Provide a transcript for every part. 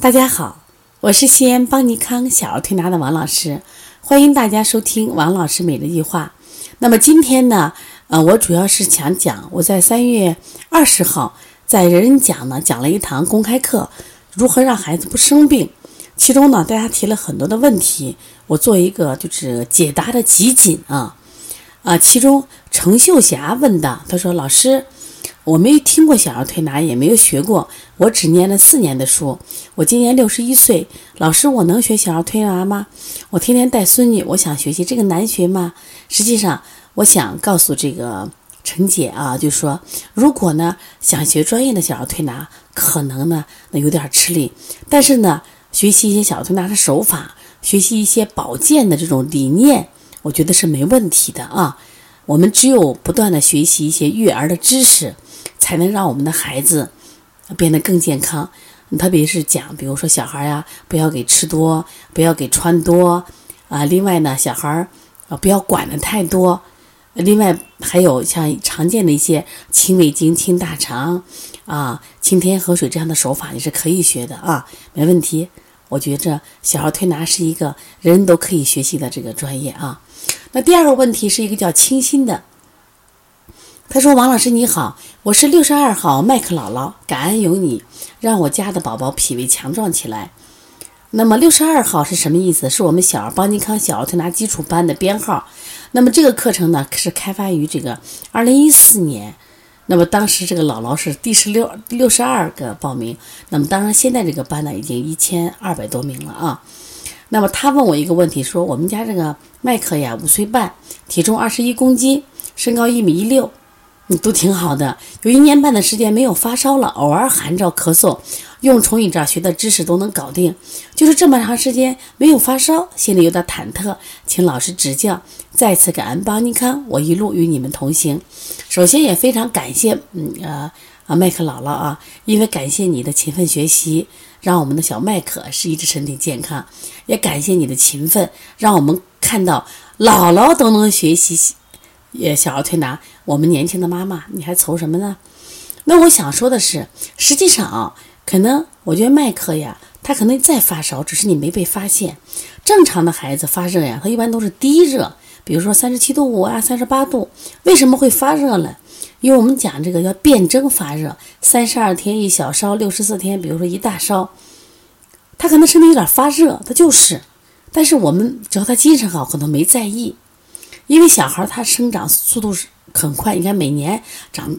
大家好，我是西安邦尼康小儿推拿的王老师，欢迎大家收听王老师每日一话。那么今天呢，呃，我主要是想讲，我在三月二十号在人人讲呢讲了一堂公开课，如何让孩子不生病。其中呢，大家提了很多的问题，我做一个就是解答的集锦啊啊。其中程秀霞问的，她说：“老师。”我没有听过小儿推拿，也没有学过，我只念了四年的书。我今年六十一岁，老师，我能学小儿推拿吗？我天天带孙女，我想学习，这个难学吗？实际上，我想告诉这个陈姐啊，就说，如果呢想学专业的小儿推拿，可能呢那有点吃力，但是呢，学习一些小儿推拿的手法，学习一些保健的这种理念，我觉得是没问题的啊。我们只有不断的学习一些育儿的知识。才能让我们的孩子变得更健康，特别是讲，比如说小孩呀，不要给吃多，不要给穿多，啊，另外呢，小孩啊不要管的太多，另外还有像常见的一些清胃经、清大肠，啊，清天河水这样的手法也是可以学的啊，没问题。我觉着小儿推拿是一个人人都可以学习的这个专业啊。那第二个问题是一个叫清新的。他说：“王老师你好，我是六十二号麦克姥姥，感恩有你，让我家的宝宝脾胃强壮起来。那么六十二号是什么意思？是我们小儿邦尼康小儿推拿基础班的编号。那么这个课程呢，是开发于这个二零一四年。那么当时这个姥姥是第十六六十二个报名。那么当然现在这个班呢，已经一千二百多名了啊。那么他问我一个问题，说我们家这个麦克呀，五岁半，体重二十一公斤，身高一米一六。”都挺好的，有一年半的时间没有发烧了，偶尔寒着咳嗽，用虫语这学的知识都能搞定。就是这么长时间没有发烧，心里有点忐忑，请老师指教。再次感恩邦尼康，我一路与你们同行。首先也非常感谢，嗯啊啊麦克姥姥啊，因为感谢你的勤奋学习，让我们的小麦克是一直身体健康。也感谢你的勤奋，让我们看到姥姥都能学习。也小儿推拿，我们年轻的妈妈，你还愁什么呢？那我想说的是，实际上啊，可能我觉得麦克呀，他可能在发烧，只是你没被发现。正常的孩子发热呀，他一般都是低热，比如说三十七度五啊，三十八度。为什么会发热呢？因为我们讲这个叫辨证发热，三十二天一小烧，六十四天，比如说一大烧，他可能身体有点发热，他就是。但是我们只要他精神好，可能没在意。因为小孩他生长速度是很快，你看每年长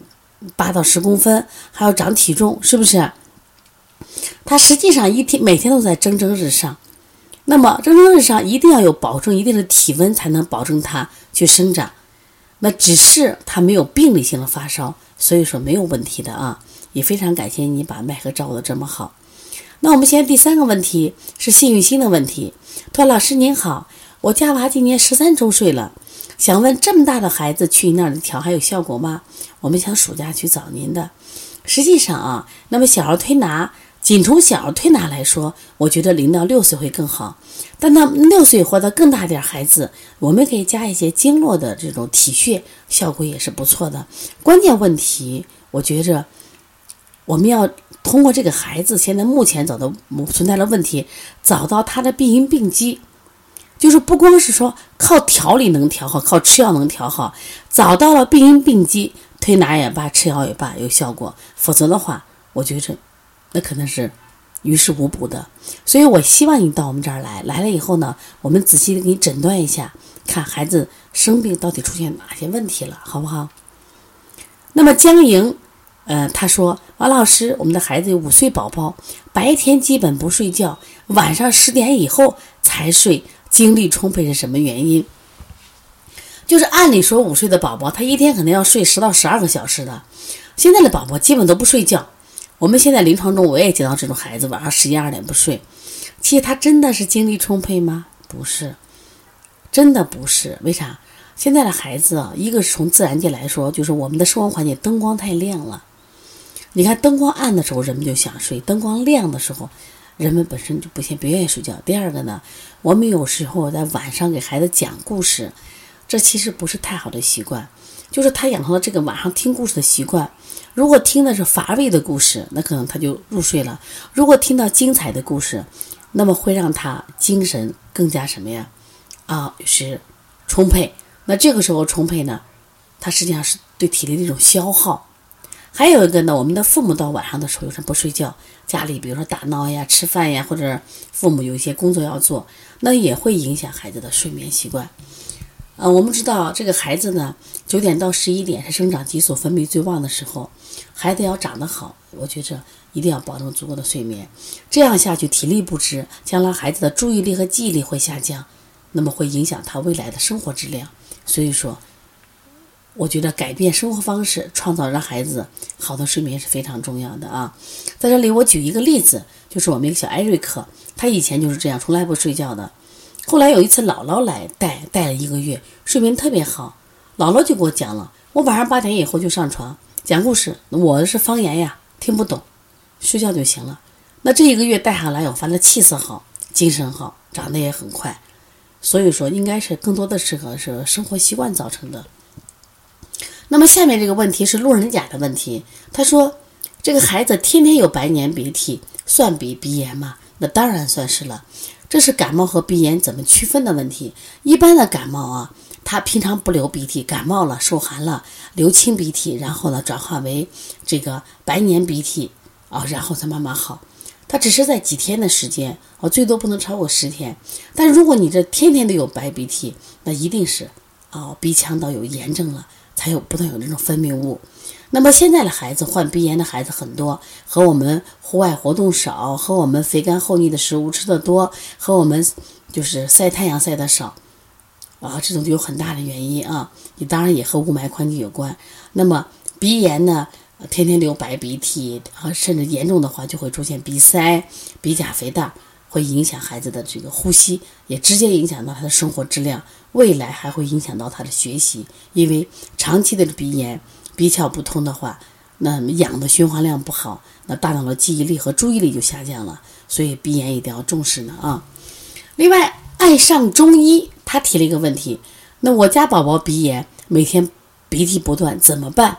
八到十公分，还要长体重，是不是？他实际上一天每天都在蒸蒸日上，那么蒸蒸日上一定要有保证一定的体温，才能保证他去生长。那只是他没有病理性的发烧，所以说没有问题的啊。也非常感谢你把麦克照顾的这么好。那我们现在第三个问题是幸运星的问题。托老师您好，我家娃今年十三周岁了。想问这么大的孩子去你那儿调还有效果吗？我们想暑假去找您的。实际上啊，那么小儿推拿，仅从小儿推拿来说，我觉得零到六岁会更好。但那六岁或者更大点孩子，我们可以加一些经络的这种体穴，效果也是不错的。关键问题，我觉着我们要通过这个孩子现在目前找到存在的问题，找到他的病因病机。就是不光是说靠调理能调好，靠吃药能调好，找到了病因病机，推拿也罢，吃药也罢有效果。否则的话，我觉着那可能是于事无补的。所以我希望你到我们这儿来，来了以后呢，我们仔细的给你诊断一下，看孩子生病到底出现哪些问题了，好不好？那么江莹，呃，他说王老师，我们的孩子有五岁宝宝，白天基本不睡觉，晚上十点以后才睡。精力充沛是什么原因？就是按理说五岁的宝宝，他一天可能要睡十到十二个小时的。现在的宝宝基本都不睡觉。我们现在临床中我也见到这种孩子，晚上十一二点不睡。其实他真的是精力充沛吗？不是，真的不是。为啥？现在的孩子啊，一个是从自然界来说，就是我们的生活环境灯光太亮了。你看灯光暗的时候，人们就想睡；灯光亮的时候。人们本身就不先不愿意睡觉。第二个呢，我们有时候在晚上给孩子讲故事，这其实不是太好的习惯。就是他养成了这个晚上听故事的习惯。如果听的是乏味的故事，那可能他就入睡了；如果听到精彩的故事，那么会让他精神更加什么呀？啊，是充沛。那这个时候充沛呢，他实际上是对体力的一种消耗。还有一个呢，我们的父母到晚上的时候有时不睡觉，家里比如说打闹呀、吃饭呀，或者父母有一些工作要做，那也会影响孩子的睡眠习惯。呃，我们知道这个孩子呢，九点到十一点是生长激素分泌最旺的时候，孩子要长得好，我觉着一定要保证足够的睡眠。这样下去体力不支，将来孩子的注意力和记忆力会下降，那么会影响他未来的生活质量。所以说。我觉得改变生活方式，创造让孩子好的睡眠是非常重要的啊！在这里，我举一个例子，就是我们一个小艾瑞克，他以前就是这样，从来不睡觉的。后来有一次，姥姥来带，带了一个月，睡眠特别好。姥姥就给我讲了，我晚上八点以后就上床讲故事，我是方言呀，听不懂，睡觉就行了。那这一个月带下来，我发现气色好，精神好，长得也很快。所以说，应该是更多的适合是生活习惯造成的。那么下面这个问题是路人甲的问题，他说：“这个孩子天天有白黏鼻涕，算鼻鼻炎吗？”那当然算是了，这是感冒和鼻炎怎么区分的问题。一般的感冒啊，他平常不流鼻涕，感冒了受寒了流清鼻涕，然后呢转化为这个白黏鼻涕啊，然后才慢慢好。他只是在几天的时间，哦，最多不能超过十天。但如果你这天天都有白鼻涕，那一定是哦鼻腔道有炎症了。还有不断有那种分泌物，那么现在的孩子患鼻炎的孩子很多，和我们户外活动少，和我们肥甘厚腻的食物吃的多，和我们就是晒太阳晒的少，啊，这种就有很大的原因啊。你当然也和雾霾环境有关。那么鼻炎呢，天天流白鼻涕，啊，甚至严重的话就会出现鼻塞、鼻甲肥大。会影响孩子的这个呼吸，也直接影响到他的生活质量，未来还会影响到他的学习。因为长期的鼻炎、鼻窍不通的话，那氧的循环量不好，那大脑的记忆力和注意力就下降了。所以鼻炎一定要重视呢啊！另外，爱上中医，他提了一个问题：那我家宝宝鼻炎，每天鼻涕不断，怎么办？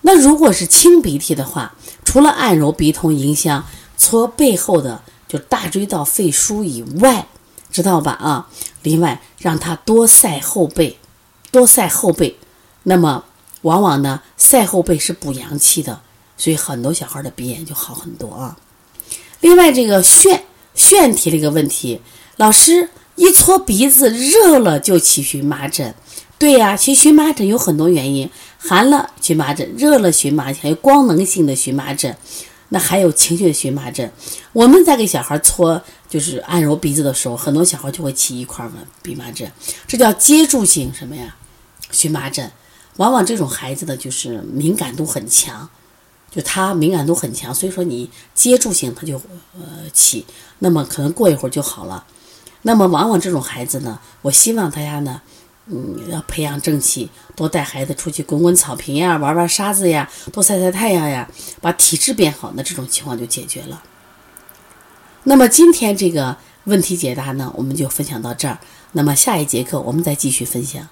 那如果是清鼻涕的话，除了按揉鼻通迎香，搓背后的。就大椎到肺腧以外，知道吧？啊，另外让他多晒后背，多晒后背。那么，往往呢，晒后背是补阳气的，所以很多小孩的鼻炎就好很多啊。另外，这个炫炫提了一个问题：老师，一搓鼻子热了就起荨麻疹。对呀，起荨麻疹有很多原因，寒了荨麻疹，热了荨麻疹，还有光能性的荨麻疹。那还有情绪的荨麻疹，我们在给小孩搓，就是按揉鼻子的时候，很多小孩就会起一块儿荨麻疹，这叫接触性什么呀？荨麻疹，往往这种孩子的就是敏感度很强，就他敏感度很强，所以说你接触性他就呃起，那么可能过一会儿就好了。那么往往这种孩子呢，我希望大家呢。嗯，要培养正气，多带孩子出去滚滚草坪呀，玩玩沙子呀，多晒晒太阳呀，把体质变好，那这种情况就解决了。那么今天这个问题解答呢，我们就分享到这儿。那么下一节课我们再继续分享。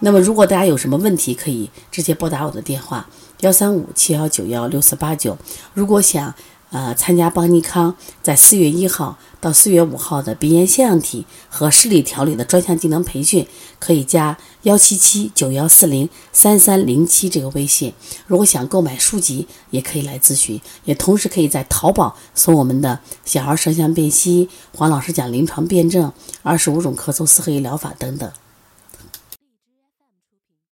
那么如果大家有什么问题，可以直接拨打我的电话幺三五七幺九幺六四八九。如果想呃参加邦尼康在四月一号。到四月五号的鼻炎腺样体和视力调理的专项技能培训，可以加幺七七九幺四零三三零七这个微信。如果想购买书籍，也可以来咨询，也同时可以在淘宝搜我们的小儿舌象辨析、黄老师讲临床辩证、二十五种咳嗽四合一疗法等等。